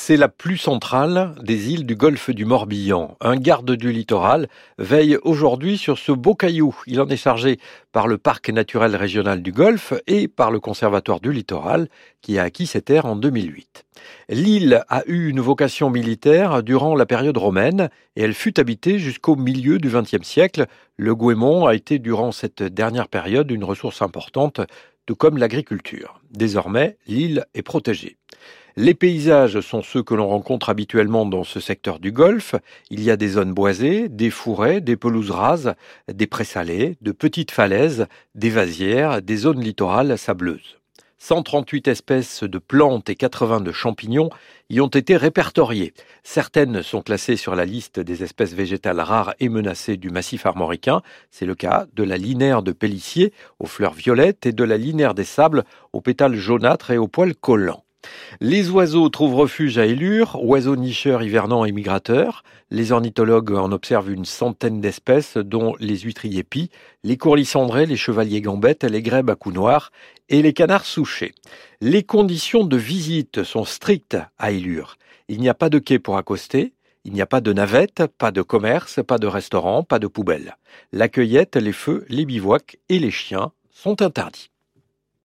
C'est la plus centrale des îles du golfe du Morbihan. Un garde du littoral veille aujourd'hui sur ce beau caillou. Il en est chargé par le parc naturel régional du Golfe et par le conservatoire du littoral qui a acquis ces terres en 2008. L'île a eu une vocation militaire durant la période romaine et elle fut habitée jusqu'au milieu du XXe siècle. Le Gouémont a été durant cette dernière période une ressource importante tout comme l'agriculture. Désormais, l'île est protégée. Les paysages sont ceux que l'on rencontre habituellement dans ce secteur du golfe. Il y a des zones boisées, des fourrés, des pelouses rases, des prés salés, de petites falaises, des vasières, des zones littorales sableuses. 138 espèces de plantes et 80 de champignons y ont été répertoriées. Certaines sont classées sur la liste des espèces végétales rares et menacées du massif armoricain. C'est le cas de la linaire de Pellissier aux fleurs violettes et de la linaire des sables aux pétales jaunâtres et aux poils collants. Les oiseaux trouvent refuge à Élure, oiseaux nicheurs hivernants et migrateurs. Les ornithologues en observent une centaine d'espèces, dont les huîtriers pis, les courlis cendrés, les chevaliers gambettes, les grèbes à cou noir et les canards souchés. Les conditions de visite sont strictes à Élure. Il n'y a pas de quai pour accoster, il n'y a pas de navette, pas de commerce, pas de restaurant, pas de poubelle. La cueillette, les feux, les bivouacs et les chiens sont interdits.